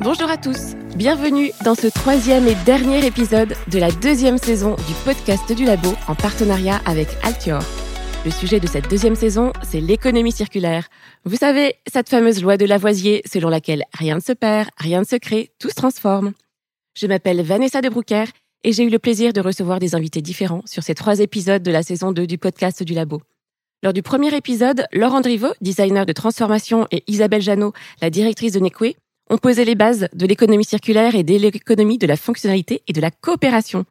Bonjour à tous, bienvenue dans ce troisième et dernier épisode de la deuxième saison du podcast du Labo en partenariat avec Altior. Le sujet de cette deuxième saison, c'est l'économie circulaire. Vous savez, cette fameuse loi de Lavoisier selon laquelle rien ne se perd, rien ne se crée, tout se transforme. Je m'appelle Vanessa de Broucker et j'ai eu le plaisir de recevoir des invités différents sur ces trois épisodes de la saison 2 du podcast du Labo. Lors du premier épisode, Laurent Driveau, designer de transformation, et Isabelle Janot, la directrice de Necwe, ont posé les bases de l'économie circulaire et de l'économie de la fonctionnalité et de la coopération.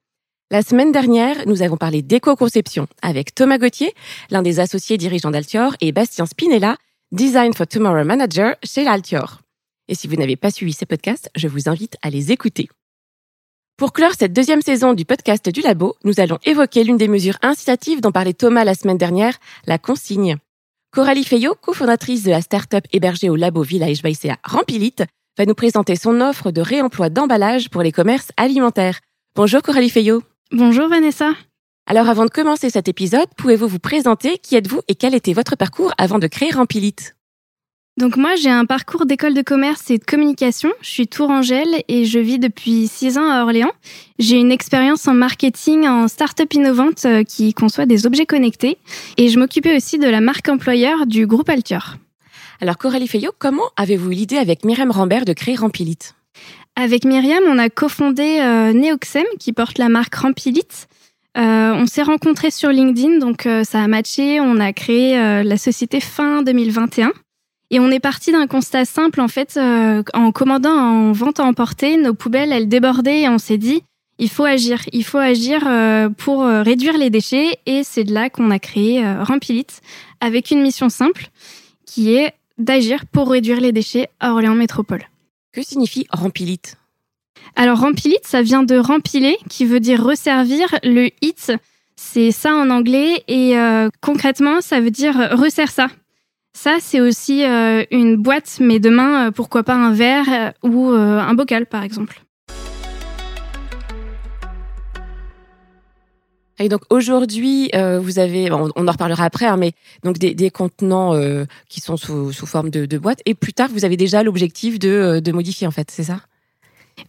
La semaine dernière, nous avons parlé d'éco-conception avec Thomas Gauthier, l'un des associés dirigeants d'Altior, et Bastien Spinella, Design for Tomorrow Manager chez l'Altior. Et si vous n'avez pas suivi ces podcasts, je vous invite à les écouter. Pour clore cette deuxième saison du podcast du Labo, nous allons évoquer l'une des mesures incitatives dont parlait Thomas la semaine dernière, la consigne. Coralie Fayot, cofondatrice de la start-up hébergée au Labo Village Baïséa Rampilite, va nous présenter son offre de réemploi d'emballage pour les commerces alimentaires. Bonjour Coralie Fayot. Bonjour Vanessa. Alors avant de commencer cet épisode, pouvez-vous vous présenter Qui êtes-vous et quel était votre parcours avant de créer Rampilite? Donc moi, j'ai un parcours d'école de commerce et de communication. Je suis tourangelle et je vis depuis six ans à Orléans. J'ai une expérience en marketing en start-up innovante euh, qui conçoit des objets connectés. Et je m'occupais aussi de la marque employeur du groupe Altior. Alors Coralie Fayot, comment avez-vous eu l'idée avec Myriam Rambert de créer Rampilite? Avec Myriam, on a cofondé euh, Neoxem qui porte la marque Rampilite. Euh, on s'est rencontrés sur LinkedIn, donc euh, ça a matché. On a créé la société fin 2021. Et on est parti d'un constat simple, en fait, en commandant en vente à emporter, nos poubelles, elles débordaient et on s'est dit, il faut agir, il faut agir pour réduire les déchets. Et c'est de là qu'on a créé Rampilite avec une mission simple qui est d'agir pour réduire les déchets à Orléans Métropole. Que signifie Rampilite? Alors Rampilite, ça vient de rempiler, qui veut dire resservir. Le hit, c'est ça en anglais, et euh, concrètement, ça veut dire resserre ça. Ça, c'est aussi euh, une boîte, mais demain, euh, pourquoi pas un verre ou un bocal, par exemple. Et donc aujourd'hui, euh, vous avez, on, en reparlera après, hein, mais donc des, contenants euh, qui sont sous, forme de, de boîte. Et plus tard, vous avez déjà l'objectif de, euh, modifier en fait, c'est ça?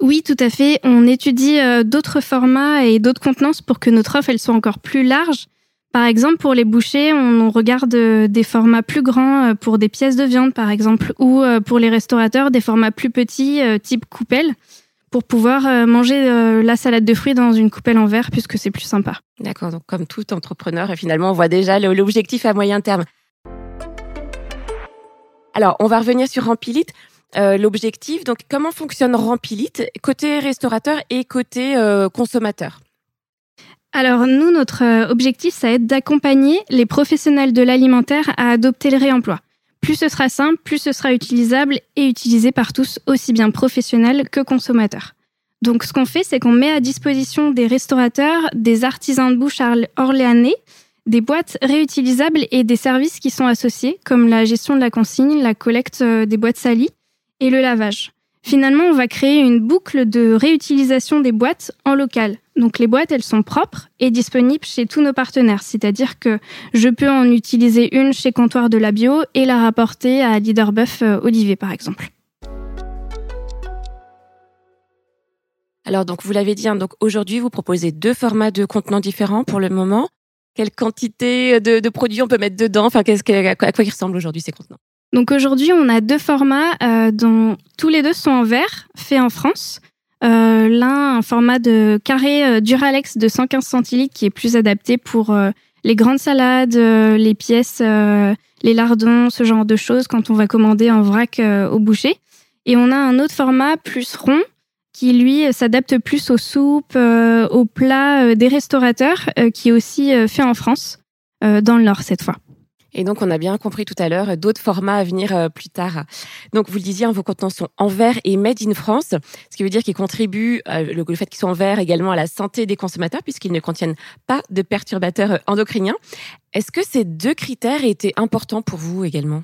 Oui, tout à fait. On étudie d'autres formats et d'autres contenances pour que notre offre elle soit encore plus large. Par exemple, pour les bouchers, on regarde des formats plus grands pour des pièces de viande, par exemple, ou pour les restaurateurs, des formats plus petits, type coupelle pour pouvoir euh, manger euh, la salade de fruits dans une coupelle en verre puisque c'est plus sympa. D'accord, donc comme tout entrepreneur, et finalement, on voit déjà l'objectif à moyen terme. Alors, on va revenir sur Rampilite. Euh, l'objectif, donc comment fonctionne Rampilite côté restaurateur et côté consommateur? Alors nous, notre objectif, ça va être d'accompagner les professionnels de l'alimentaire à adopter le réemploi. Plus ce sera simple, plus ce sera utilisable et utilisé par tous, aussi bien professionnels que consommateurs. Donc ce qu'on fait, c'est qu'on met à disposition des restaurateurs, des artisans de bouche orléanais, des boîtes réutilisables et des services qui sont associés, comme la gestion de la consigne, la collecte euh, des boîtes salies et le lavage. Finalement, on va créer une boucle de réutilisation des boîtes en local. Donc les boîtes, elles sont propres et disponibles chez tous nos partenaires. C'est-à-dire que je peux en utiliser une chez Comptoir de la Bio et la rapporter à Leaderbuff euh, Olivier, par exemple. Alors donc vous l'avez dit, hein, donc aujourd'hui vous proposez deux formats de contenants différents pour le moment. Quelle quantité de, produits on peut mettre dedans? Enfin, à quoi ils ressemblent aujourd'hui ces contenants? Donc aujourd'hui, on a deux formats euh, dont tous les deux sont en verre, faits en France. Euh, L'un, un format de carré euh, Duralex de 115 centilitres qui est plus adapté pour euh, les grandes salades, euh, les pièces, les lardons, ce genre de choses quand on va commander en vrac au boucher. Et on a un autre format plus rond qui lui s'adapte plus aux soupes, aux plats des restaurateurs, qui est aussi fait en France, dans le Nord cette fois. Et donc, on a bien compris tout à l'heure d'autres formats à venir euh, plus tard. Donc, vous le disiez, hein, vos contenants sont en verre et made in France, ce qui veut dire qu'ils contribuent, euh, le, fait qu'ils soient en verre également à la santé des consommateurs puisqu'ils ne contiennent pas de perturbateurs endocriniens. Est-ce que ces deux critères étaient importants pour vous également?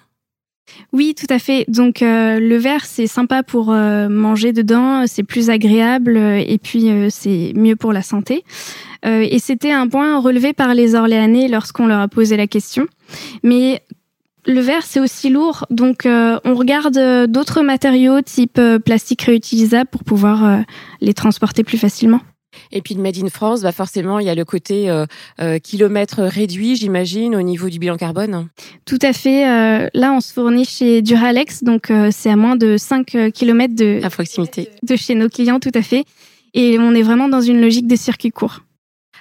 Oui, tout à fait. Donc le verre, c'est sympa pour manger dedans, c'est plus agréable et puis c'est mieux pour la santé. et c'était un point relevé par les Orléanais lorsqu'on leur a posé la question. Mais Le verre, c'est aussi lourd, donc on regarde d'autres matériaux type plastique réutilisable pour pouvoir les transporter plus facilement. Et puis le Made in France, bah forcément, il y a le côté euh, euh, kilomètre réduit, j'imagine, au niveau du bilan carbone. Tout à fait. Euh, là, on se fournit chez Duralex, donc c'est à moins de 5 km de, à proximité. de chez nos clients, tout à fait. Et on est vraiment dans une logique de circuit court.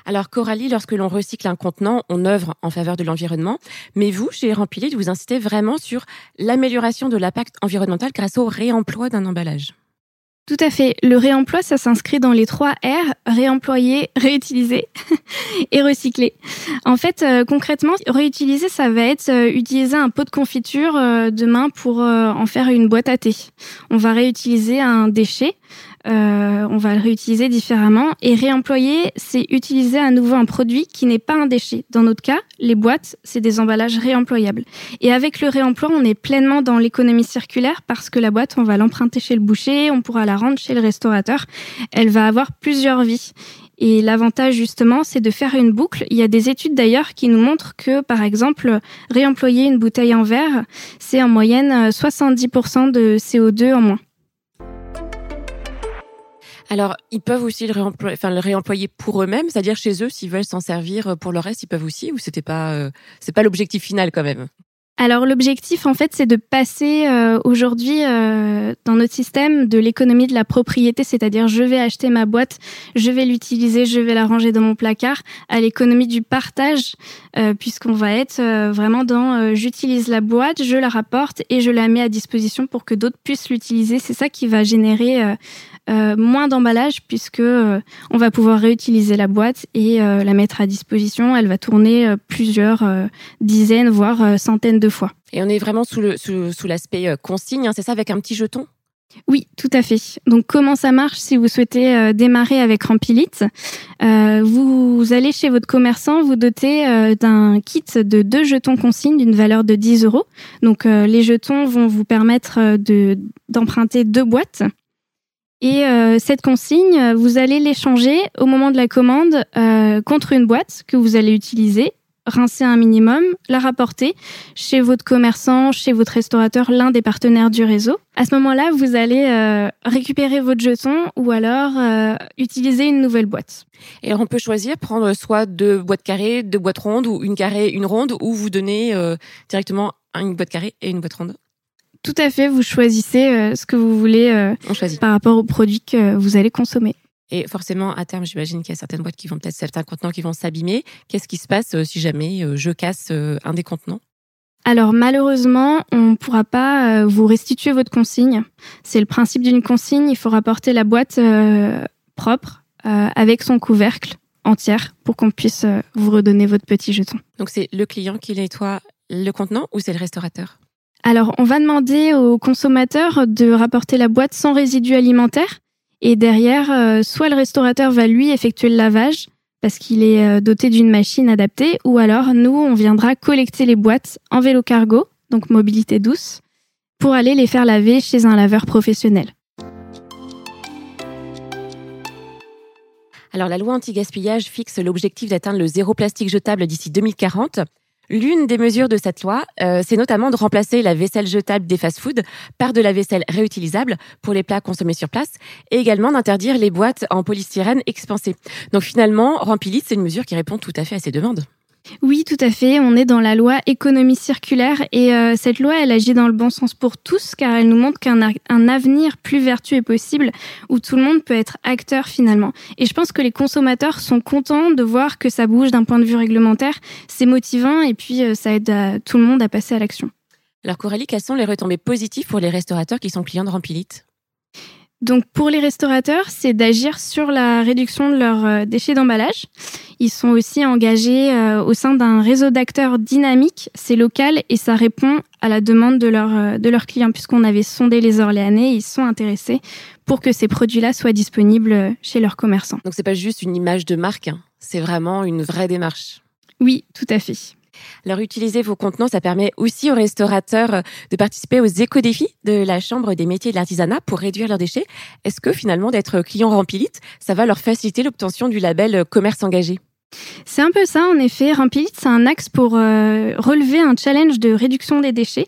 Alors Coralie, lorsque l'on recycle un contenant, on œuvre en faveur de l'environnement. Mais vous, chez Rempilit, vous incitez vraiment sur l'amélioration de l'impact environnemental grâce au réemploi d'un emballage. Tout à fait. Le réemploi, ça s'inscrit dans les trois R, réemployer, réutiliser et recycler. En fait, euh, concrètement, réutiliser, ça va être euh, utiliser un pot de confiture euh, demain pour en faire une boîte à thé. On va réutiliser un déchet euh, on va le réutiliser différemment. Et réemployer, c'est utiliser à nouveau un produit qui n'est pas un déchet. Dans notre cas, les boîtes, c'est des emballages réemployables. Et avec le réemploi, on est pleinement dans l'économie circulaire parce que la boîte, on va l'emprunter chez le boucher, on pourra la rendre chez le restaurateur. Elle va avoir plusieurs vies. Et l'avantage justement, c'est de faire une boucle. Il y a des études d'ailleurs qui nous montrent que, par exemple, réemployer une bouteille en verre, c'est en moyenne 70% de CO2 en moins. Alors, ils peuvent aussi le réemployer, enfin, le réemployer pour eux-mêmes, c'est-à-dire chez eux, s'ils veulent s'en servir euh, pour le reste, ils peuvent aussi, ou c'était pas, euh, c'est pas l'objectif final quand même? Alors l'objectif en fait c'est de passer euh, aujourd'hui dans notre système de l'économie de la propriété, c'est-à-dire je vais acheter ma boîte, je vais l'utiliser, je vais la ranger dans mon placard, à l'économie du partage, puisqu'on va être vraiment dans j'utilise la boîte, je la rapporte et je la mets à disposition pour que d'autres puissent l'utiliser. C'est ça qui va générer euh, moins d'emballage puisque euh, on va pouvoir réutiliser la boîte et euh, la mettre à disposition. Elle va tourner plusieurs dizaines voire centaines de fois. Et on est vraiment sous le sous, l'aspect consigne, hein, c'est ça avec un petit jeton? Oui, tout à fait. Donc, comment ça marche si vous souhaitez démarrer avec Rampilite? Vous allez chez votre commerçant, vous dotez d'un kit de deux jetons consignes d'une valeur de 10 euros. Donc, les jetons vont vous permettre de d'emprunter deux boîtes et euh, cette consigne, vous allez l'échanger au moment de la commande euh, contre une boîte que vous allez utiliser, rincer un minimum, la rapporter chez votre commerçant, chez votre restaurateur, l'un des partenaires du réseau. À ce moment-là, vous allez euh, récupérer votre jeton ou alors utiliser une nouvelle boîte. Et on peut choisir prendre soit deux boîtes carrées, deux boîtes rondes ou une carrée, une ronde, ou vous donner directement une boîte carrée et une boîte ronde. Tout à fait, vous choisissez euh, ce que vous voulez euh, par rapport aux produits que vous allez consommer. Et forcément, à terme, j'imagine qu'il y a certaines boîtes qui vont peut-être, certains contenants qui vont s'abîmer. Qu'est-ce qui se passe euh, si jamais je casse un des contenants? Alors malheureusement, on ne pourra pas vous restituer votre consigne. C'est le principe d'une consigne, il faut rapporter la boîte propre avec son couvercle entière pour qu'on puisse vous redonner votre petit jeton. Donc c'est le client qui nettoie le contenant ou c'est le restaurateur? Alors, on va demander aux consommateurs de rapporter la boîte sans résidus alimentaires. Et derrière, euh, soit le restaurateur va lui effectuer le lavage parce qu'il est euh, doté d'une machine adaptée, ou alors nous, on viendra collecter les boîtes en vélo cargo, donc mobilité douce, pour aller les faire laver chez un laveur professionnel. Alors la loi anti-gaspillage fixe l'objectif d'atteindre le zéro plastique jetable d'ici 2040. L'une des mesures de cette loi, euh, c'est notamment de remplacer la vaisselle jetable des fast-foods par de la vaisselle réutilisable pour les plats consommés sur place et également d'interdire les boîtes en polystyrène expansées. Donc finalement, Rampilit, c'est une mesure qui répond tout à fait à ces demandes. Oui, tout à fait. On est dans la loi économie circulaire et euh, cette loi, elle agit dans le bon sens pour tous car elle nous montre qu'un avenir plus vertueux est possible où tout le monde peut être acteur finalement. Et je pense que les consommateurs sont contents de voir que ça bouge d'un point de vue réglementaire. C'est motivant et puis euh, ça aide tout le monde à passer à l'action. Alors Coralie, quelles sont les retombées positives pour les restaurateurs qui sont clients de Rampilite? Donc pour les restaurateurs, c'est d'agir sur la réduction de leurs euh, déchets d'emballage. Ils sont aussi engagés euh, au sein d'un réseau d'acteurs dynamique, c'est local et ça répond à la demande de, leur, euh, de leurs clients puisqu'on avait sondé les Orléanais, ils sont intéressés pour que ces produits-là soient disponibles chez leurs commerçants. Donc c'est pas juste une image de marque, hein. c'est vraiment une vraie démarche. Oui, tout à fait. Alors, utiliser vos contenants, ça permet aussi aux restaurateurs euh, de participer aux éco-défis de la Chambre des métiers de l'artisanat pour réduire leurs déchets. Est-ce que finalement, d'être client Rampilite, ça va leur faciliter l'obtention du label commerce engagé? C'est un peu ça, en effet. Rampilit, c'est un axe pour euh, relever un challenge de réduction des déchets.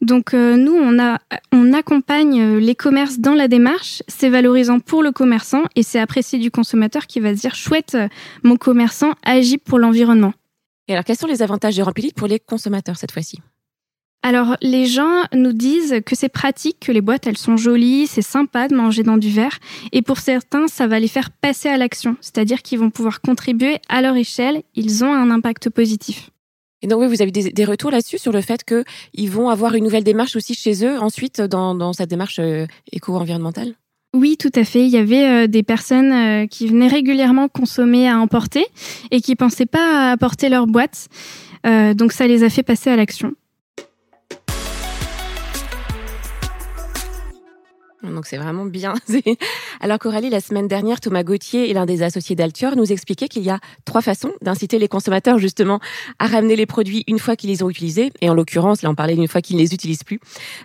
Donc euh, nous, on, a, on accompagne euh, les commerces dans la démarche. C'est valorisant pour le commerçant et c'est apprécié du consommateur qui va se dire chouette, mon commerçant agit pour l'environnement. Et alors, quels sont les avantages de Rampilit pour les consommateurs cette fois-ci? Alors, les gens nous disent que c'est pratique, que les boîtes, elles sont jolies, c'est sympa de manger dans du verre. Et pour certains, ça va les faire passer à l'action. C'est-à-dire qu'ils vont pouvoir contribuer à leur échelle. Ils ont un impact positif. Et donc, oui, vous avez des, retours là-dessus sur le fait qu'ils vont avoir une nouvelle démarche aussi chez eux, ensuite, dans, cette démarche euh, éco-environnementale? Oui, tout à fait. Il y avait euh, des personnes euh, qui venaient régulièrement consommer à emporter et qui pensaient pas à apporter leur boîte. donc ça les a fait passer à l'action. Donc c'est vraiment bien. Alors Coralie, la semaine dernière, Thomas Gauthier et l'un des associés d'Altior nous expliquaient qu'il y a trois façons d'inciter les consommateurs justement à ramener les produits une fois qu'ils les ont utilisés. Et en l'occurrence, là on parlait d'une fois qu'ils ne les utilisent plus.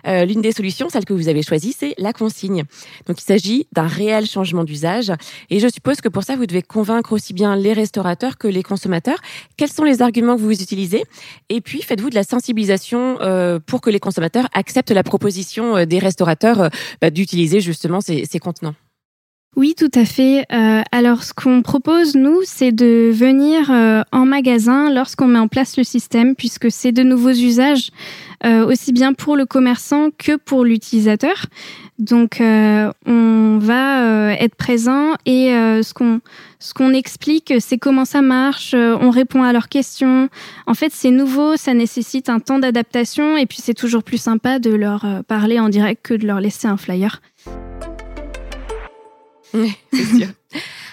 Euh, L'une des solutions, celle que vous avez choisie, c'est la consigne. Donc il s'agit d'un réel changement d'usage. Et je suppose que pour ça, vous devez convaincre aussi bien les restaurateurs que les consommateurs. Quels sont les arguments que vous utilisez? Et puis faites-vous de la sensibilisation euh, pour que les consommateurs acceptent la proposition euh, des restaurateurs euh, bah, d'utiliser utiliser justement ces, contenants. Oui, tout à fait. Euh, alors, ce qu'on propose, nous, c'est de venir euh, en magasin lorsqu'on met en place le système, puisque c'est de nouveaux usages, euh, aussi bien pour le commerçant que pour l'utilisateur. Donc, on va être présent et ce qu'on ce qu'on explique, c'est comment ça marche. on répond à leurs questions. En fait, c'est nouveau, ça nécessite un temps d'adaptation, et puis c'est toujours plus sympa de leur parler en direct que de leur laisser un flyer. c'est sûr.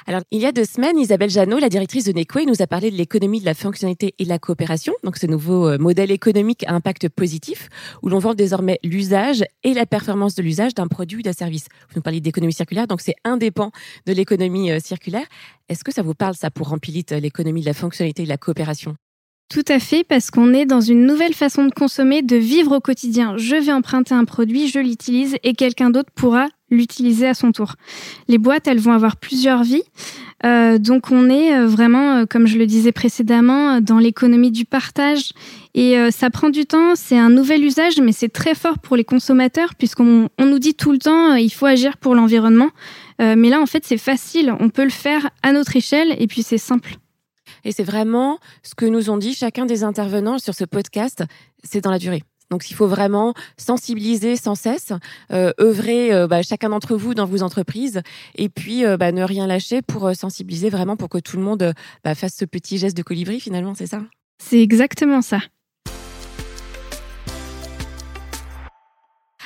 Alors, il y a deux semaines, Isabelle Janot, la directrice de Nequay, nous a parlé de l'économie de la fonctionnalité et de la coopération. Donc, ce nouveau euh, modèle économique à impact positif, où l'on vend désormais l'usage et la performance de l'usage d'un produit ou d'un service. Vous nous parlez d'économie circulaire, donc c'est indépendant de l'économie euh, circulaire. Est-ce que ça vous parle, ça, pour remplir l'économie de la fonctionnalité et de la coopération? Tout à fait, parce qu'on est dans une nouvelle façon de consommer, de vivre au quotidien. Je vais emprunter un produit, je l'utilise et quelqu'un d'autre pourra l'utiliser à son tour. Les boîtes, elles vont avoir plusieurs vies. Euh, donc on est euh, vraiment, euh, comme je le disais précédemment, dans l'économie du partage. Et ça prend du temps, c'est un nouvel usage, mais c'est très fort pour les consommateurs, puisqu'on on nous dit tout le temps, il faut agir pour l'environnement. mais là, en fait, c'est facile, on peut le faire à notre échelle, et puis c'est simple. Et c'est vraiment ce que nous ont dit chacun des intervenants sur ce podcast, c'est dans la durée. Donc, il faut vraiment sensibiliser sans cesse, euh, œuvrer euh, bah, chacun d'entre vous dans vos entreprises, et puis euh, bah, ne rien lâcher pour sensibiliser vraiment pour que tout le monde bah, fasse ce petit geste de colibri. Finalement, c'est ça? C'est exactement ça.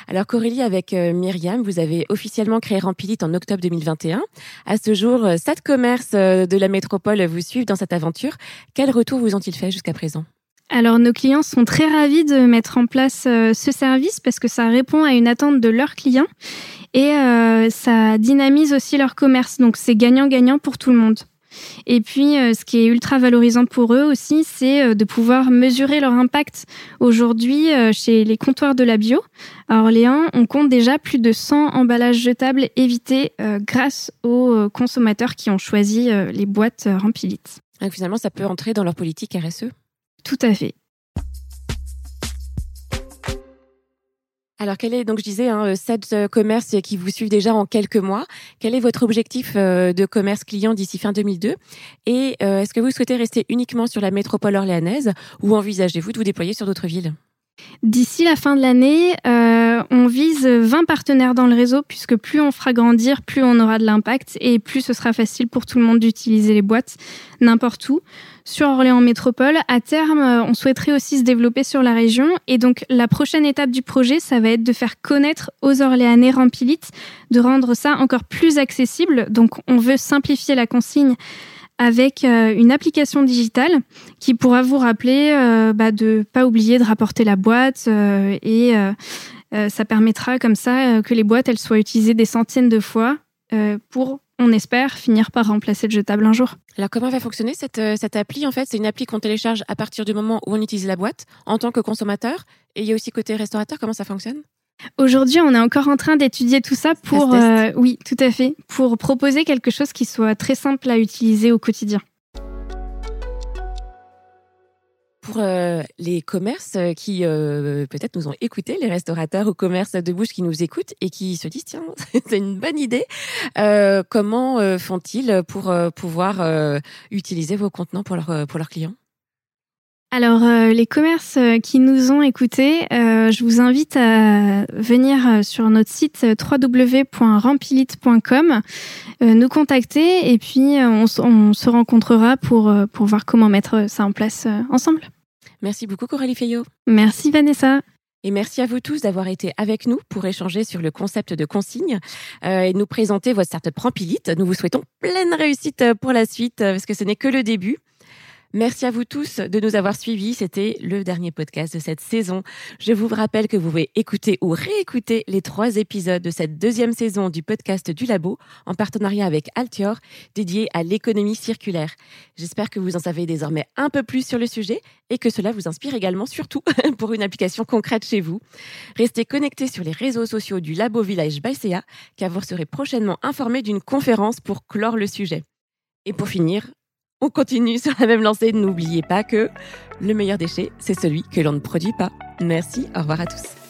Alors Corélie, avec Myriam, vous avez officiellement créé Rampilit en octobre 2021. À ce jour, sept commerces de la métropole vous suivent dans cette aventure. Quel retour vous ont-ils fait jusqu'à présent? Alors nos clients sont très ravis de mettre en place ce service parce que ça répond à une attente de leurs clients et ça dynamise aussi leur commerce. Donc c'est gagnant-gagnant pour tout le monde. Et puis, euh, ce qui est ultra valorisant pour eux aussi, c'est euh, de pouvoir mesurer leur impact. Aujourd'hui, euh, chez les comptoirs de la bio, à Orléans, on compte déjà plus de 100 emballages jetables évités grâce aux consommateurs qui ont choisi les boîtes Rampilite. finalement, ça peut entrer dans leur politique RSE Tout à fait. Alors, quel est, donc je disais, hein, sept euh, commerces qui vous suivent déjà en quelques mois. Quel est votre objectif euh, de commerce client d'ici fin 2002 Et euh, est-ce que vous souhaitez rester uniquement sur la métropole orléanaise ou envisagez-vous de vous déployer sur d'autres villes? D'ici la fin de l'année, on vise 20 partenaires dans le réseau, puisque plus on fera grandir, plus on aura de l'impact et plus ce sera facile pour tout le monde d'utiliser les boîtes n'importe où sur Orléans Métropole. À terme, euh, on souhaiterait aussi se développer sur la région. Et donc, la prochaine étape du projet, ça va être de faire connaître aux Orléanais Rampilite, de rendre ça encore plus accessible. Donc, on veut simplifier la consigne avec euh, une application digitale qui pourra vous rappeler euh, bah, de pas oublier de rapporter la boîte et ça permettra comme ça que les boîtes elles soient utilisées des centaines de fois pour on espère finir par remplacer le jetable un jour. Alors comment va fonctionner cette, euh, cette appli En fait, c'est une appli qu'on télécharge à partir du moment où on utilise la boîte en tant que consommateur. Et il y a aussi côté restaurateur, comment ça fonctionne? Aujourd'hui, on est encore en train d'étudier tout ça pour, euh, oui, tout à fait, pour proposer quelque chose qui soit très simple à utiliser au quotidien. pour euh, les commerces qui euh, peut-être nous ont écoutés, les restaurateurs ou commerces de bouche qui nous écoutent et qui se disent tiens c'est une bonne idée. Comment font-ils pour pouvoir utiliser vos contenants pour leurs pour leurs clients? Alors, les commerces qui nous ont écoutés, je vous invite à venir sur notre site www.rampilite.com, nous contacter et puis on, on, se rencontrera pour, pour voir comment mettre ça en place ensemble. Merci beaucoup Coralie Fayot. Merci Vanessa. Et merci à vous tous d'avoir été avec nous pour échanger sur le concept de consigne euh, et nous présenter votre startup Rampilite. Nous vous souhaitons pleine réussite pour la suite euh, parce que ce n'est que le début. Merci à vous tous de nous avoir suivis. C'était le dernier podcast de cette saison. Je vous rappelle que vous pouvez écouter ou réécouter les trois épisodes de cette deuxième saison du podcast du Labo en partenariat avec Altior, dédié à l'économie circulaire. J'espère que vous en savez désormais un peu plus sur le sujet et que cela vous inspire également, surtout pour une application concrète chez vous. Restez connectés sur les réseaux sociaux du Labo Village Baïséa, car vous serez prochainement informés d'une conférence pour clore le sujet. Et pour finir, on continue sur la même lancée. N'oubliez pas que le meilleur déchet, c'est celui que l'on ne produit pas. Merci, au revoir à tous.